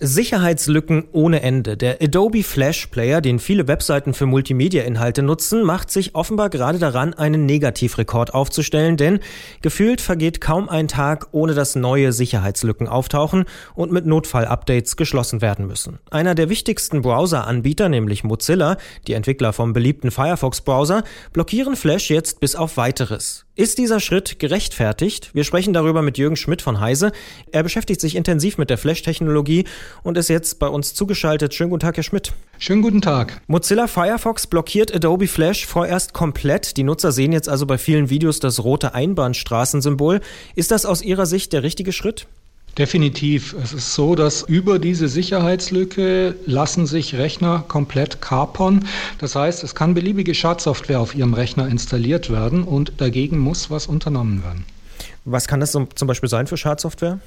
Sicherheitslücken ohne Ende. Der Adobe Flash Player, den viele Webseiten für Multimedia-Inhalte nutzen, macht sich offenbar gerade daran, einen Negativrekord aufzustellen, denn gefühlt vergeht kaum ein Tag, ohne dass neue Sicherheitslücken auftauchen und mit Notfall-Updates geschlossen werden müssen. Einer der wichtigsten Browser-Anbieter, nämlich Mozilla, die Entwickler vom beliebten Firefox-Browser, blockieren Flash jetzt bis auf weiteres. Ist dieser Schritt gerechtfertigt? Wir sprechen darüber mit Jürgen Schmidt von Heise. Er beschäftigt sich intensiv mit der Flash-Technologie und ist jetzt bei uns zugeschaltet. Schönen guten Tag, Herr Schmidt. Schönen guten Tag. Mozilla Firefox blockiert Adobe Flash vorerst komplett. Die Nutzer sehen jetzt also bei vielen Videos das rote Einbahnstraßensymbol. Ist das aus Ihrer Sicht der richtige Schritt? Definitiv. Es ist so, dass über diese Sicherheitslücke lassen sich Rechner komplett kapern. Das heißt, es kann beliebige Schadsoftware auf Ihrem Rechner installiert werden und dagegen muss was unternommen werden. Was kann das zum Beispiel sein für Schadsoftware?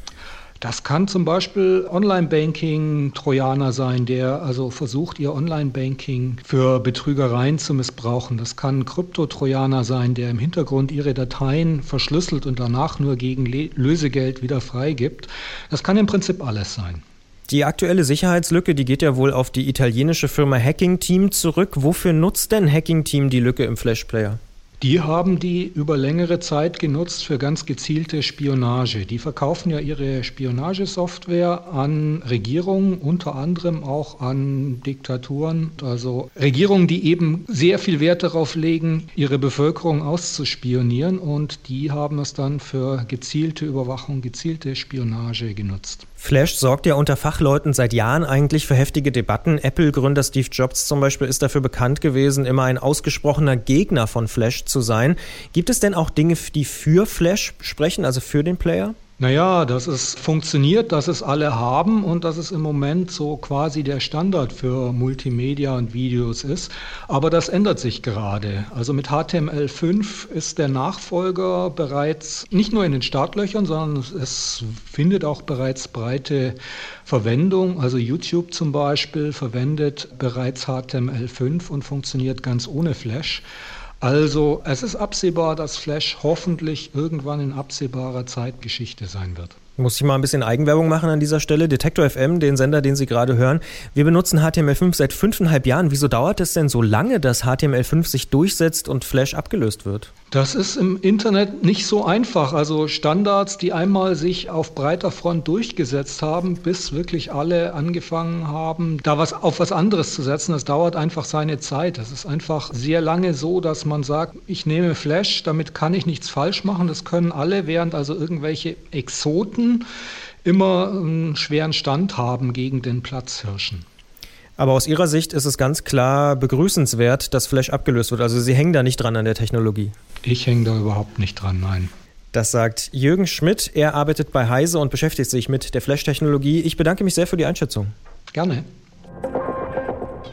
Das kann zum Beispiel Online-Banking-Trojaner sein, der also versucht, ihr Online-Banking für Betrügereien zu missbrauchen. Das kann Krypto-Trojaner sein, der im Hintergrund ihre Dateien verschlüsselt und danach nur gegen Lösegeld wieder freigibt. Das kann im Prinzip alles sein. Die aktuelle Sicherheitslücke, die geht ja wohl auf die italienische Firma Hacking Team zurück. Wofür nutzt denn Hacking Team die Lücke im Flash Player? Die haben die über längere Zeit genutzt für ganz gezielte Spionage. Die verkaufen ja ihre Spionagesoftware an Regierungen, unter anderem auch an Diktaturen, also Regierungen, die eben sehr viel Wert darauf legen, ihre Bevölkerung auszuspionieren und die haben es dann für gezielte Überwachung, gezielte Spionage genutzt. Flash sorgt ja unter Fachleuten seit Jahren eigentlich für heftige Debatten. Apple-Gründer Steve Jobs zum Beispiel ist dafür bekannt gewesen, immer ein ausgesprochener Gegner von Flash zu sein. Gibt es denn auch Dinge, die für Flash sprechen, also für den Player? Naja, dass es funktioniert, dass es alle haben und dass es im Moment so quasi der Standard für Multimedia und Videos ist. Aber das ändert sich gerade. Also mit HTML5 ist der Nachfolger bereits nicht nur in den Startlöchern, sondern es findet auch bereits breite Verwendung. Also YouTube zum Beispiel verwendet bereits HTML5 und funktioniert ganz ohne Flash. Also es ist absehbar, dass Flash hoffentlich irgendwann in absehbarer Zeit Geschichte sein wird. Muss ich mal ein bisschen Eigenwerbung machen an dieser Stelle. Detektor FM, den Sender, den Sie gerade hören. Wir benutzen HTML5 seit fünfeinhalb Jahren. Wieso dauert es denn so lange, dass HTML5 sich durchsetzt und Flash abgelöst wird? Das ist im Internet nicht so einfach. Also Standards, die einmal sich auf breiter Front durchgesetzt haben, bis wirklich alle angefangen haben, da was auf was anderes zu setzen, das dauert einfach seine Zeit. Das ist einfach sehr lange so, dass man sagt, ich nehme Flash, damit kann ich nichts falsch machen. Das können alle, während also irgendwelche Exoten immer einen schweren Stand haben gegen den Platzhirschen. Aber aus Ihrer Sicht ist es ganz klar begrüßenswert, dass Flash abgelöst wird. Also Sie hängen da nicht dran an der Technologie. Ich hänge da überhaupt nicht dran, nein. Das sagt Jürgen Schmidt. Er arbeitet bei Heise und beschäftigt sich mit der Flash-Technologie. Ich bedanke mich sehr für die Einschätzung. Gerne.